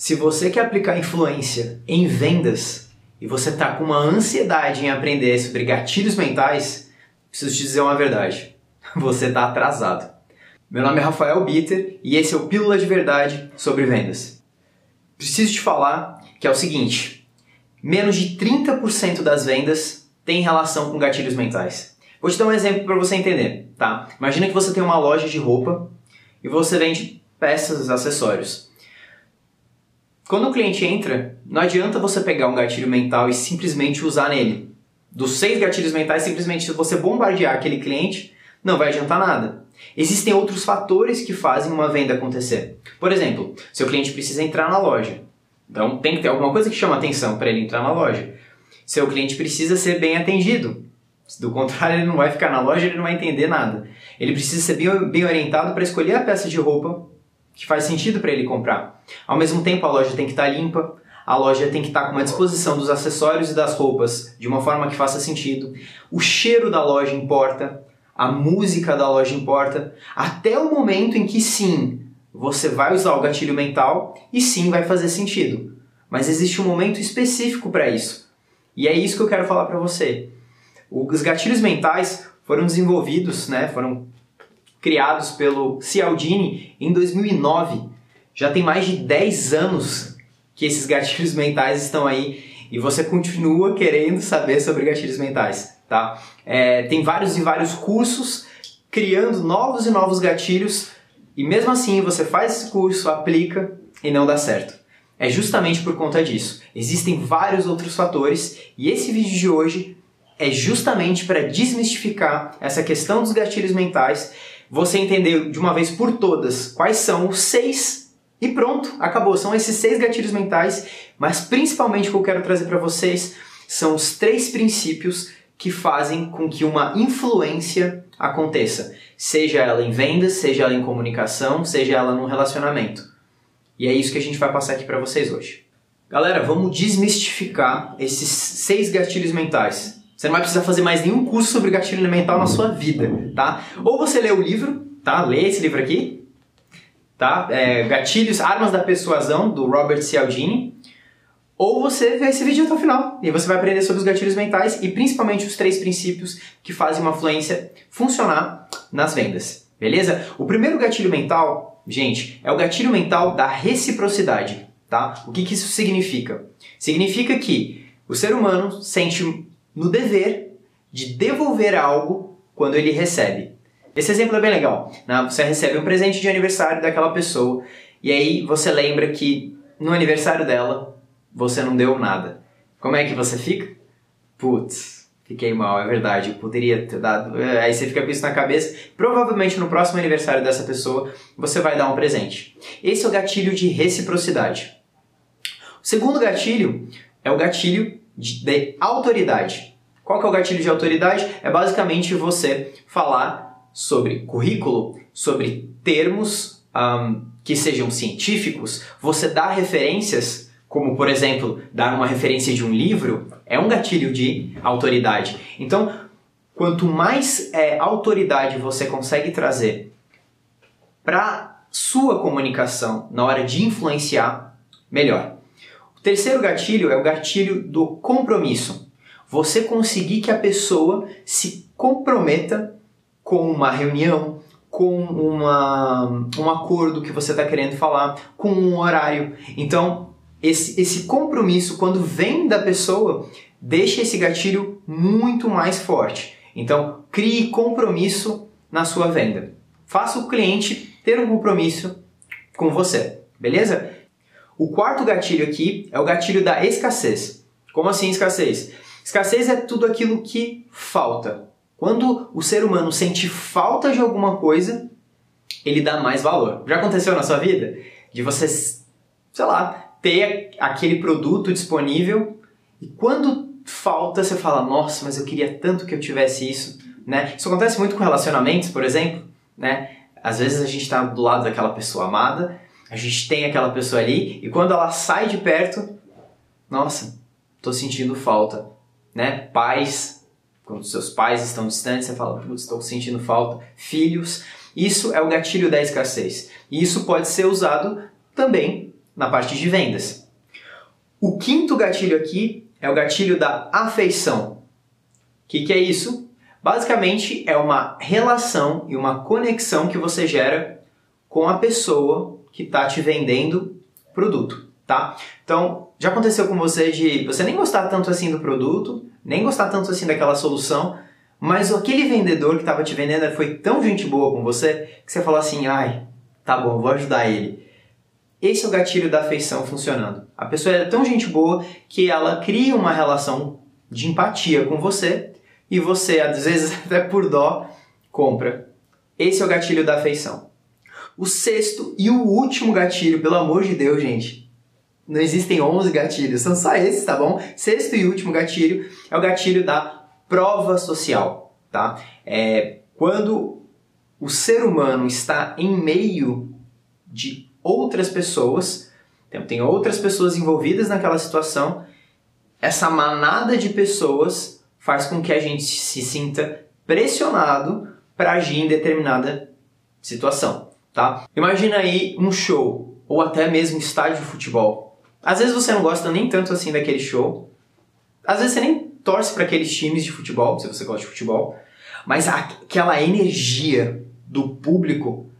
Se você quer aplicar influência em vendas e você está com uma ansiedade em aprender sobre gatilhos mentais, preciso te dizer uma verdade. Você está atrasado. Meu nome é Rafael Bitter e esse é o Pílula de Verdade sobre Vendas. Preciso te falar que é o seguinte: menos de 30% das vendas tem relação com gatilhos mentais. Vou te dar um exemplo para você entender, tá? Imagina que você tem uma loja de roupa e você vende peças, acessórios. Quando o cliente entra, não adianta você pegar um gatilho mental e simplesmente usar nele. Dos seis gatilhos mentais, simplesmente se você bombardear aquele cliente, não vai adiantar nada. Existem outros fatores que fazem uma venda acontecer. Por exemplo, seu cliente precisa entrar na loja. Então tem que ter alguma coisa que chama atenção para ele entrar na loja. Seu cliente precisa ser bem atendido. Do contrário, ele não vai ficar na loja, ele não vai entender nada. Ele precisa ser bem, bem orientado para escolher a peça de roupa que faz sentido para ele comprar. Ao mesmo tempo, a loja tem que estar tá limpa, a loja tem que estar tá com uma disposição dos acessórios e das roupas de uma forma que faça sentido. O cheiro da loja importa, a música da loja importa, até o momento em que sim, você vai usar o gatilho mental e sim vai fazer sentido. Mas existe um momento específico para isso. E é isso que eu quero falar para você. Os gatilhos mentais foram desenvolvidos, né, foram criados pelo Cialdini em 2009. Já tem mais de 10 anos que esses gatilhos mentais estão aí e você continua querendo saber sobre gatilhos mentais, tá? É, tem vários e vários cursos criando novos e novos gatilhos e mesmo assim você faz esse curso, aplica e não dá certo. É justamente por conta disso. Existem vários outros fatores e esse vídeo de hoje é justamente para desmistificar essa questão dos gatilhos mentais você entender de uma vez por todas quais são os seis e pronto, acabou. São esses seis gatilhos mentais, mas principalmente o que eu quero trazer para vocês são os três princípios que fazem com que uma influência aconteça, seja ela em vendas, seja ela em comunicação, seja ela num relacionamento. E é isso que a gente vai passar aqui para vocês hoje. Galera, vamos desmistificar esses seis gatilhos mentais. Você não vai precisar fazer mais nenhum curso sobre gatilho mental na sua vida, tá? Ou você lê o livro, tá? Lê esse livro aqui, tá? É, Gatilhos, Armas da Persuasão, do Robert Cialdini. Ou você vê esse vídeo até o final e você vai aprender sobre os gatilhos mentais e principalmente os três princípios que fazem uma fluência funcionar nas vendas, beleza? O primeiro gatilho mental, gente, é o gatilho mental da reciprocidade, tá? O que, que isso significa? Significa que o ser humano sente no dever de devolver algo quando ele recebe. Esse exemplo é bem legal. Né? Você recebe um presente de aniversário daquela pessoa e aí você lembra que no aniversário dela você não deu nada. Como é que você fica? Putz, fiquei mal, é verdade, eu poderia ter dado. É, aí você fica com isso na cabeça. Provavelmente no próximo aniversário dessa pessoa você vai dar um presente. Esse é o gatilho de reciprocidade. O segundo gatilho é o gatilho de, de autoridade. Qual que é o gatilho de autoridade? É basicamente você falar sobre currículo, sobre termos um, que sejam científicos, você dá referências, como por exemplo, dar uma referência de um livro, é um gatilho de autoridade. Então, quanto mais é, autoridade você consegue trazer para sua comunicação na hora de influenciar, melhor. O terceiro gatilho é o gatilho do compromisso. Você conseguir que a pessoa se comprometa com uma reunião, com uma, um acordo que você está querendo falar, com um horário. Então, esse, esse compromisso, quando vem da pessoa, deixa esse gatilho muito mais forte. Então, crie compromisso na sua venda. Faça o cliente ter um compromisso com você, beleza? O quarto gatilho aqui é o gatilho da escassez. Como assim escassez? Escassez é tudo aquilo que falta. Quando o ser humano sente falta de alguma coisa, ele dá mais valor. Já aconteceu na sua vida? De você, sei lá, ter aquele produto disponível e quando falta você fala, nossa, mas eu queria tanto que eu tivesse isso, né? Isso acontece muito com relacionamentos, por exemplo, né? Às vezes a gente está do lado daquela pessoa amada a gente tem aquela pessoa ali e quando ela sai de perto, nossa, tô sentindo falta, né? Pais, quando seus pais estão distantes, você fala, putz, estou sentindo falta. Filhos, isso é o gatilho da escassez. E isso pode ser usado também na parte de vendas. O quinto gatilho aqui é o gatilho da afeição. O que, que é isso? Basicamente é uma relação e uma conexão que você gera com a pessoa que está te vendendo produto, tá? Então, já aconteceu com você de você nem gostar tanto assim do produto, nem gostar tanto assim daquela solução, mas aquele vendedor que estava te vendendo foi tão gente boa com você que você falou assim, ai, tá bom, vou ajudar ele. Esse é o gatilho da afeição funcionando. A pessoa é tão gente boa que ela cria uma relação de empatia com você e você, às vezes até por dó, compra. Esse é o gatilho da afeição. O sexto e o último gatilho, pelo amor de Deus, gente. Não existem 11 gatilhos, são só esses, tá bom? Sexto e último gatilho é o gatilho da prova social, tá? É quando o ser humano está em meio de outras pessoas, então, tem outras pessoas envolvidas naquela situação, essa manada de pessoas faz com que a gente se sinta pressionado para agir em determinada situação, tá? Imagina aí um show ou até mesmo estádio de futebol. Às vezes você não gosta nem tanto assim daquele show. Às vezes você nem torce para aqueles times de futebol, se você gosta de futebol, mas aquela energia do público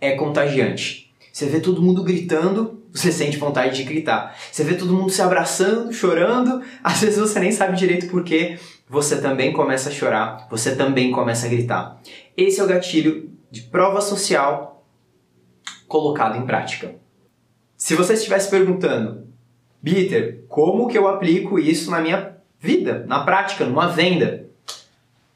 é contagiante. Você vê todo mundo gritando, você sente vontade de gritar. Você vê todo mundo se abraçando, chorando, às vezes você nem sabe direito porquê, você também começa a chorar, você também começa a gritar. Esse é o gatilho de prova social colocado em prática. Se você estivesse perguntando, Bitter, como que eu aplico isso na minha vida, na prática, numa venda?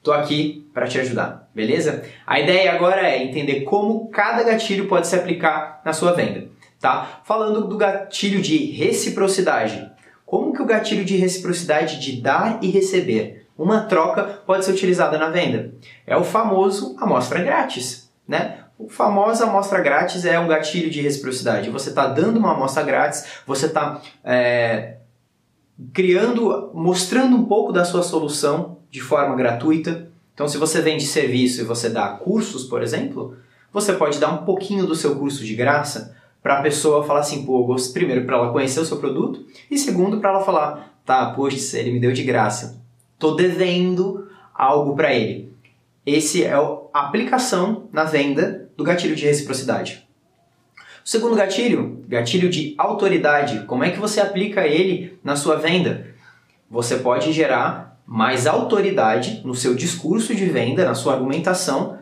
Tô aqui para te ajudar, beleza? A ideia agora é entender como cada gatilho pode se aplicar na sua venda, tá? Falando do gatilho de reciprocidade. Como que o gatilho de reciprocidade de dar e receber, uma troca, pode ser utilizada na venda? É o famoso amostra grátis, né? O famoso amostra grátis é um gatilho de reciprocidade. Você está dando uma amostra grátis, você está é, criando, mostrando um pouco da sua solução de forma gratuita. Então, se você vende serviço e você dá cursos, por exemplo, você pode dar um pouquinho do seu curso de graça para a pessoa falar assim, pô, primeiro para ela conhecer o seu produto e segundo para ela falar, tá, poxa, ele me deu de graça, tô devendo algo para ele. Esse é a aplicação na venda do gatilho de reciprocidade. O segundo gatilho, gatilho de autoridade. Como é que você aplica ele na sua venda? Você pode gerar mais autoridade no seu discurso de venda, na sua argumentação,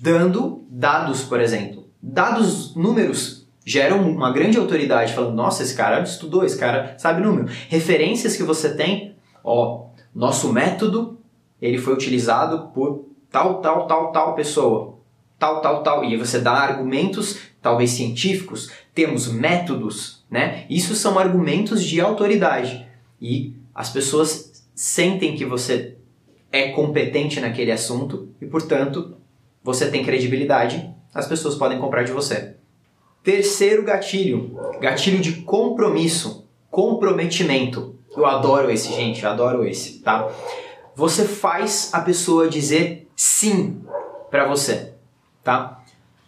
dando dados, por exemplo. Dados, números geram uma grande autoridade, falando, nossa, esse cara estudou, esse cara sabe número. Referências que você tem, ó, nosso método, ele foi utilizado por tal, tal, tal, tal pessoa, tal, tal, tal, e você dá argumentos, talvez científicos, temos métodos, né? Isso são argumentos de autoridade. E as pessoas sentem que você é competente naquele assunto e, portanto, você tem credibilidade, as pessoas podem comprar de você. Terceiro gatilho, gatilho de compromisso, comprometimento. Eu adoro esse, gente, adoro esse, tá? Você faz a pessoa dizer sim para você, tá?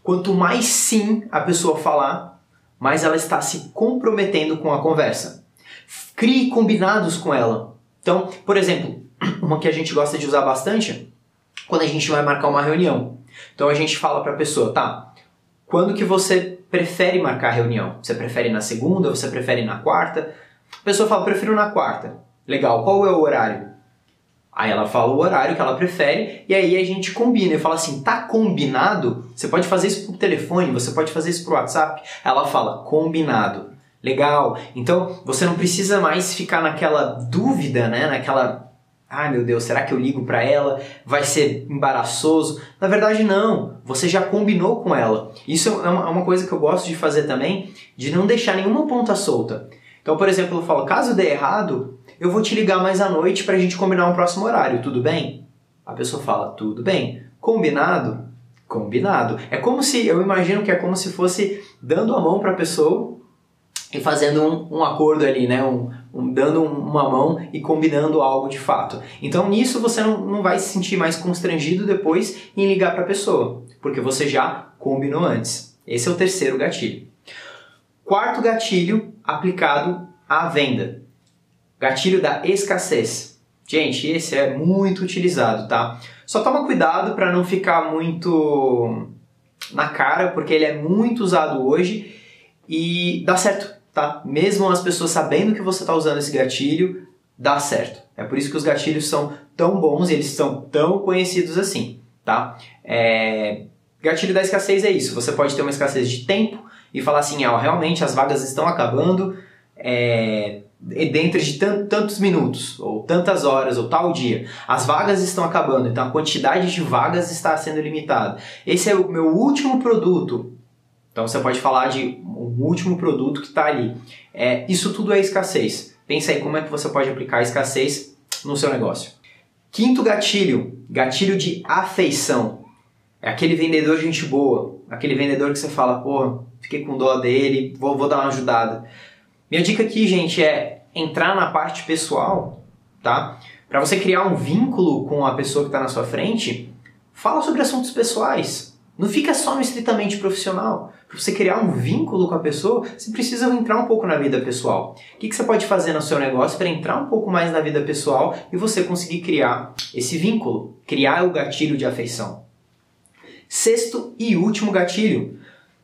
Quanto mais sim a pessoa falar, mais ela está se comprometendo com a conversa. Crie combinados com ela. Então, por exemplo, uma que a gente gosta de usar bastante, quando a gente vai marcar uma reunião. Então a gente fala para a pessoa, tá? Quando que você prefere marcar a reunião? Você prefere na segunda? Você prefere na quarta? A pessoa fala, prefiro na quarta. Legal, qual é o horário? Aí ela fala o horário que ela prefere e aí a gente combina. Eu falo assim, tá combinado? Você pode fazer isso por telefone, você pode fazer isso por WhatsApp. Ela fala, combinado. Legal. Então você não precisa mais ficar naquela dúvida, né? Naquela, ai meu Deus, será que eu ligo para ela? Vai ser embaraçoso? Na verdade não. Você já combinou com ela. Isso é uma é coisa que eu gosto de fazer também, de não deixar nenhuma ponta solta. Então, por exemplo, eu falo, caso dê errado, eu vou te ligar mais à noite para a gente combinar um próximo horário, tudo bem? A pessoa fala, tudo bem. Combinado? Combinado. É como se, eu imagino que é como se fosse dando a mão para a pessoa e fazendo um, um acordo ali, né? Um, um, dando uma mão e combinando algo de fato. Então nisso você não, não vai se sentir mais constrangido depois em ligar para a pessoa, porque você já combinou antes. Esse é o terceiro gatilho. Quarto gatilho aplicado à venda. Gatilho da escassez. Gente, esse é muito utilizado, tá? Só toma cuidado para não ficar muito na cara, porque ele é muito usado hoje e dá certo, tá? Mesmo as pessoas sabendo que você está usando esse gatilho, dá certo. É por isso que os gatilhos são tão bons e eles são tão conhecidos assim, tá? É... Gatilho da escassez é isso. Você pode ter uma escassez de tempo e falar assim, ó, realmente as vagas estão acabando é... dentro de tantos minutos, ou tantas horas, ou tal dia. As vagas estão acabando, então a quantidade de vagas está sendo limitada. Esse é o meu último produto. Então você pode falar de um último produto que está ali. É, isso tudo é escassez. Pensa aí como é que você pode aplicar a escassez no seu negócio. Quinto gatilho, gatilho de afeição. É aquele vendedor gente boa, aquele vendedor que você fala, pô, fiquei com dó dele, vou, vou dar uma ajudada. Minha dica aqui, gente, é entrar na parte pessoal, tá? Para você criar um vínculo com a pessoa que está na sua frente, fala sobre assuntos pessoais. Não fica só no estritamente profissional. Para você criar um vínculo com a pessoa, você precisa entrar um pouco na vida pessoal. O que, que você pode fazer no seu negócio para entrar um pouco mais na vida pessoal e você conseguir criar esse vínculo, criar o gatilho de afeição? Sexto e último gatilho,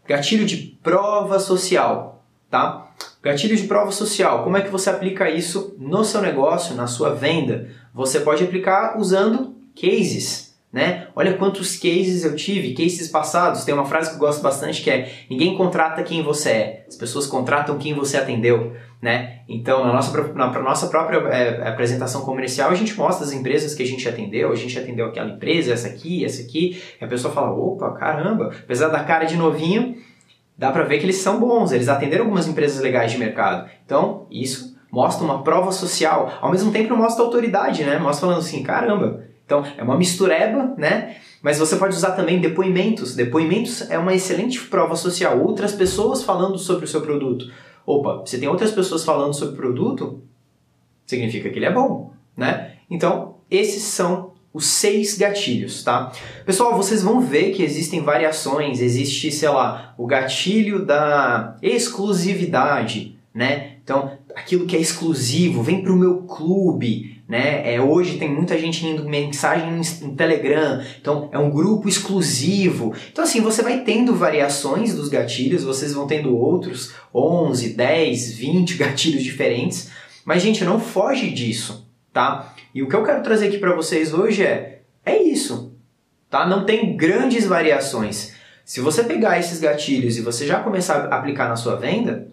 gatilho de prova social, tá? Gatilho de prova social, como é que você aplica isso no seu negócio, na sua venda? Você pode aplicar usando cases né? Olha quantos cases eu tive, cases passados. Tem uma frase que eu gosto bastante que é: ninguém contrata quem você é, as pessoas contratam quem você atendeu, né? Então, na nossa, na nossa própria é, apresentação comercial, a gente mostra as empresas que a gente atendeu. A gente atendeu aquela empresa, essa aqui, essa aqui. E a pessoa fala: opa, caramba, apesar da cara de novinho, dá para ver que eles são bons. Eles atenderam algumas empresas legais de mercado. Então, isso mostra uma prova social. Ao mesmo tempo, mostra autoridade, né? Mostra falando assim: caramba então, é uma mistureba, né? Mas você pode usar também depoimentos. Depoimentos é uma excelente prova social. Outras pessoas falando sobre o seu produto. Opa, você tem outras pessoas falando sobre o produto, significa que ele é bom, né? Então, esses são os seis gatilhos, tá? Pessoal, vocês vão ver que existem variações. Existe, sei lá, o gatilho da exclusividade, né? Então, aquilo que é exclusivo, vem para o meu clube, né? É, hoje tem muita gente indo mensagem no Telegram, então é um grupo exclusivo. Então assim, você vai tendo variações dos gatilhos, vocês vão tendo outros 11, 10, 20 gatilhos diferentes, mas gente, não foge disso, tá? E o que eu quero trazer aqui para vocês hoje é é isso, tá? Não tem grandes variações. Se você pegar esses gatilhos e você já começar a aplicar na sua venda,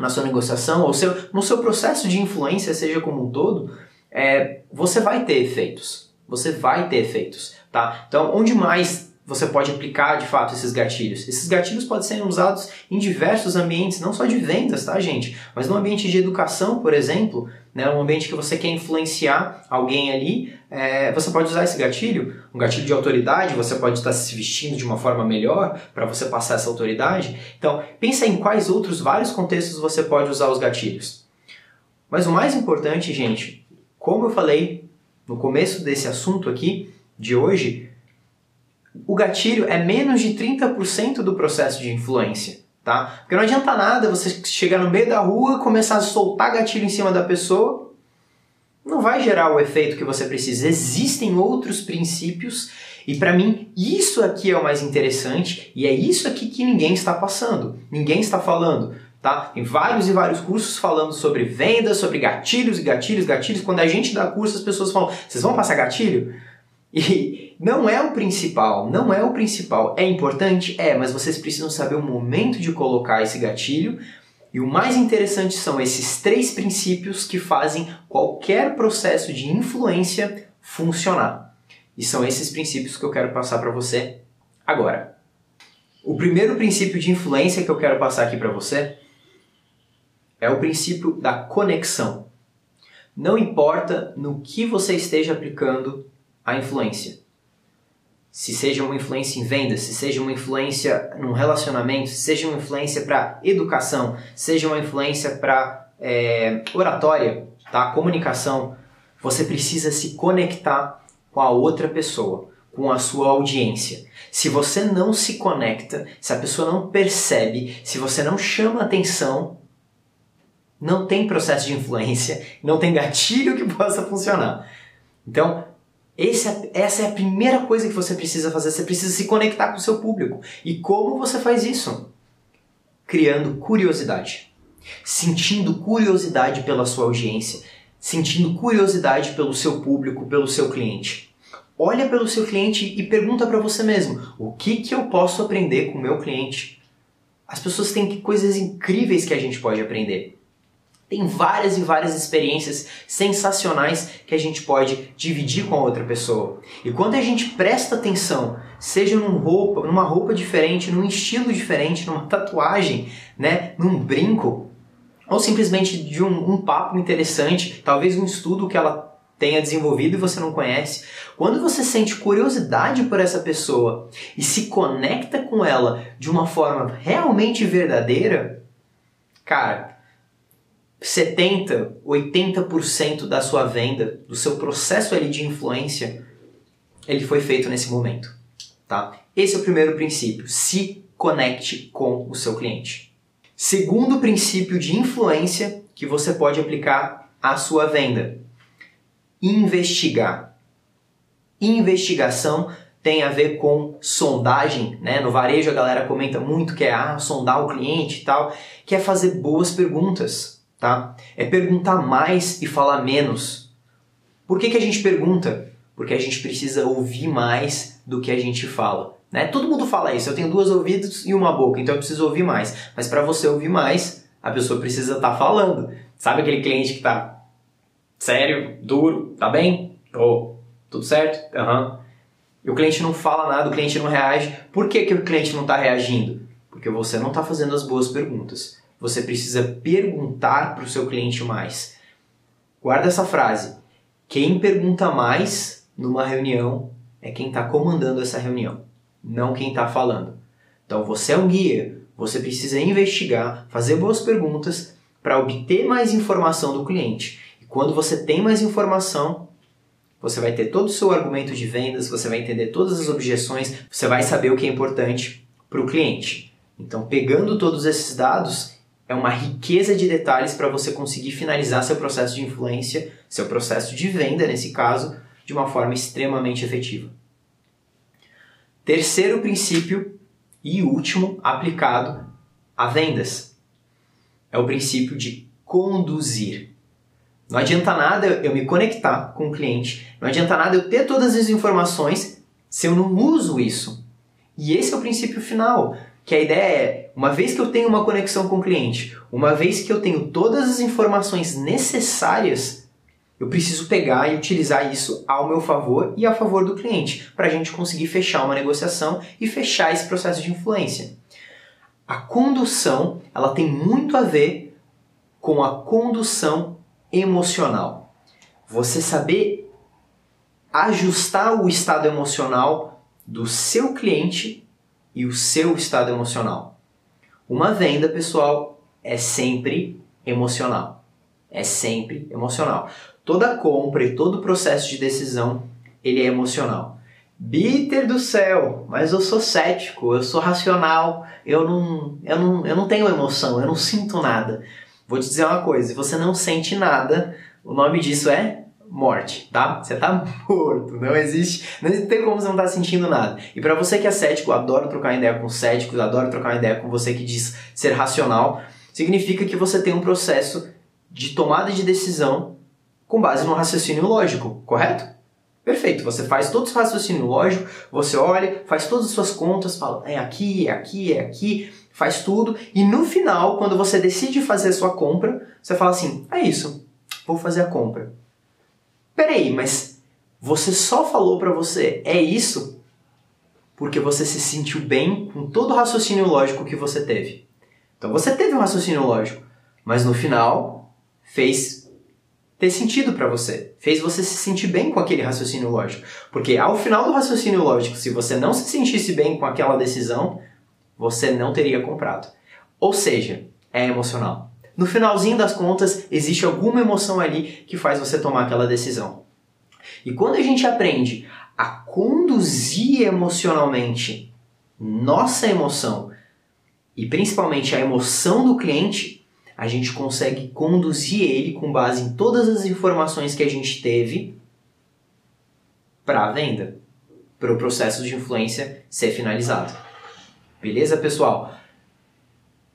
na sua negociação, ou seu, no seu processo de influência, seja como um todo, é, você vai ter efeitos. Você vai ter efeitos, tá? Então, onde mais você pode aplicar de fato esses gatilhos? Esses gatilhos podem ser usados em diversos ambientes, não só de vendas, tá, gente? Mas no ambiente de educação, por exemplo, né, um ambiente que você quer influenciar alguém ali, é, você pode usar esse gatilho, um gatilho de autoridade, você pode estar se vestindo de uma forma melhor para você passar essa autoridade. Então, pensa em quais outros vários contextos você pode usar os gatilhos. Mas o mais importante, gente, como eu falei no começo desse assunto aqui de hoje, o gatilho é menos de 30% do processo de influência, tá? Porque não adianta nada você chegar no meio da rua, começar a soltar gatilho em cima da pessoa, não vai gerar o efeito que você precisa. Existem outros princípios e para mim isso aqui é o mais interessante e é isso aqui que ninguém está passando, ninguém está falando. Tá? Tem vários e vários cursos falando sobre vendas, sobre gatilhos e gatilhos, gatilhos. Quando a gente dá curso, as pessoas falam: vocês vão passar gatilho? E não é o principal, não é o principal. É importante? É, mas vocês precisam saber o momento de colocar esse gatilho. E o mais interessante são esses três princípios que fazem qualquer processo de influência funcionar. E são esses princípios que eu quero passar para você agora. O primeiro princípio de influência que eu quero passar aqui para você é o princípio da conexão. Não importa no que você esteja aplicando a influência. Se seja uma influência em vendas, se seja uma influência num relacionamento, se seja uma influência para educação, seja uma influência para é, oratória, tá? comunicação, você precisa se conectar com a outra pessoa com a sua audiência. Se você não se conecta, se a pessoa não percebe, se você não chama atenção, não tem processo de influência, não tem gatilho que possa funcionar. Então, é, essa é a primeira coisa que você precisa fazer. Você precisa se conectar com o seu público. E como você faz isso? Criando curiosidade. Sentindo curiosidade pela sua audiência. Sentindo curiosidade pelo seu público, pelo seu cliente olha pelo seu cliente e pergunta para você mesmo: o que, que eu posso aprender com o meu cliente? As pessoas têm coisas incríveis que a gente pode aprender. Tem várias e várias experiências sensacionais que a gente pode dividir com a outra pessoa. E quando a gente presta atenção, seja num roupa, numa roupa diferente, num estilo diferente, numa tatuagem, né, num brinco, ou simplesmente de um, um papo interessante, talvez um estudo que ela tenha desenvolvido e você não conhece, quando você sente curiosidade por essa pessoa e se conecta com ela de uma forma realmente verdadeira, cara, 70, 80% da sua venda, do seu processo ali de influência, ele foi feito nesse momento, tá? Esse é o primeiro princípio, se conecte com o seu cliente. Segundo princípio de influência que você pode aplicar à sua venda, investigar. Investigação tem a ver com sondagem, né? No varejo a galera comenta muito que é ah, sondar o cliente e tal, que é fazer boas perguntas, tá? É perguntar mais e falar menos. Por que, que a gente pergunta? Porque a gente precisa ouvir mais do que a gente fala. Né? Todo mundo fala isso. Eu tenho duas ouvidos e uma boca, então eu preciso ouvir mais. Mas para você ouvir mais, a pessoa precisa estar tá falando. Sabe aquele cliente que está sério, duro, tá bem? Oh, tudo certo? Uhum. E o cliente não fala nada, o cliente não reage. Por que, que o cliente não está reagindo? Porque você não está fazendo as boas perguntas. Você precisa perguntar para o seu cliente mais. Guarda essa frase. Quem pergunta mais numa reunião é quem está comandando essa reunião, não quem está falando. Então você é um guia, você precisa investigar, fazer boas perguntas para obter mais informação do cliente. Quando você tem mais informação, você vai ter todo o seu argumento de vendas, você vai entender todas as objeções, você vai saber o que é importante para o cliente. Então, pegando todos esses dados, é uma riqueza de detalhes para você conseguir finalizar seu processo de influência, seu processo de venda, nesse caso, de uma forma extremamente efetiva. Terceiro princípio e último aplicado a vendas é o princípio de conduzir. Não adianta nada eu me conectar com o cliente, não adianta nada eu ter todas as informações se eu não uso isso. E esse é o princípio final, que a ideia é, uma vez que eu tenho uma conexão com o cliente, uma vez que eu tenho todas as informações necessárias, eu preciso pegar e utilizar isso ao meu favor e a favor do cliente, para a gente conseguir fechar uma negociação e fechar esse processo de influência. A condução, ela tem muito a ver com a condução emocional. Você saber ajustar o estado emocional do seu cliente e o seu estado emocional. Uma venda, pessoal, é sempre emocional. É sempre emocional. Toda compra e todo processo de decisão, ele é emocional. Bitter do céu, mas eu sou cético, eu sou racional, eu não, eu não, eu não tenho emoção, eu não sinto nada. Vou te dizer uma coisa: se você não sente nada, o nome disso é morte, tá? Você tá morto, não existe, não tem como você não tá sentindo nada. E para você que é cético, adoro trocar ideia com céticos, adoro trocar ideia com você que diz ser racional, significa que você tem um processo de tomada de decisão com base no raciocínio lógico, correto? Perfeito, você faz todo esse raciocínio lógico, você olha, faz todas as suas contas, fala, é aqui, é aqui, é aqui, faz tudo e no final, quando você decide fazer a sua compra, você fala assim: é isso, vou fazer a compra. Peraí, mas você só falou para você é isso porque você se sentiu bem com todo o raciocínio lógico que você teve. Então você teve um raciocínio lógico, mas no final fez ter sentido para você, fez você se sentir bem com aquele raciocínio lógico. Porque ao final do raciocínio lógico, se você não se sentisse bem com aquela decisão, você não teria comprado. Ou seja, é emocional. No finalzinho das contas, existe alguma emoção ali que faz você tomar aquela decisão. E quando a gente aprende a conduzir emocionalmente nossa emoção e principalmente a emoção do cliente, a gente consegue conduzir ele com base em todas as informações que a gente teve para a venda, para o processo de influência ser finalizado. Beleza, pessoal?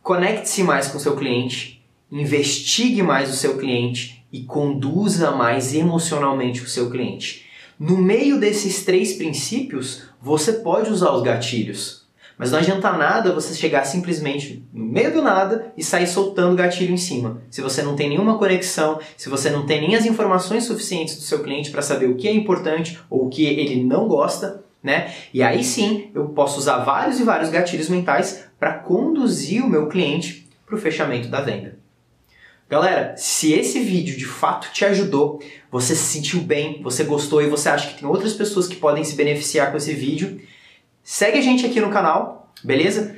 Conecte-se mais com seu cliente, investigue mais o seu cliente e conduza mais emocionalmente o seu cliente. No meio desses três princípios, você pode usar os gatilhos. Mas não adianta nada você chegar simplesmente no meio do nada e sair soltando gatilho em cima. Se você não tem nenhuma conexão, se você não tem nem as informações suficientes do seu cliente para saber o que é importante ou o que ele não gosta, né? E aí sim eu posso usar vários e vários gatilhos mentais para conduzir o meu cliente para o fechamento da venda. Galera, se esse vídeo de fato te ajudou, você se sentiu bem, você gostou e você acha que tem outras pessoas que podem se beneficiar com esse vídeo, segue a gente aqui no canal, beleza?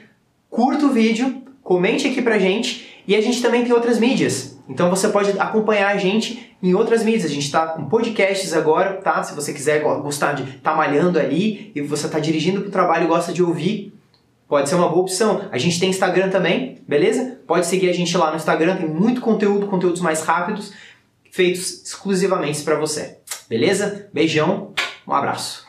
Curta o vídeo, comente aqui pra gente e a gente também tem outras mídias. Então você pode acompanhar a gente em outras mídias. A gente está com podcasts agora, tá? Se você quiser gostar de estar tá malhando ali e você está dirigindo para o trabalho e gosta de ouvir, pode ser uma boa opção. A gente tem Instagram também, beleza? Pode seguir a gente lá no Instagram, tem muito conteúdo, conteúdos mais rápidos, feitos exclusivamente para você. Beleza? Beijão, um abraço.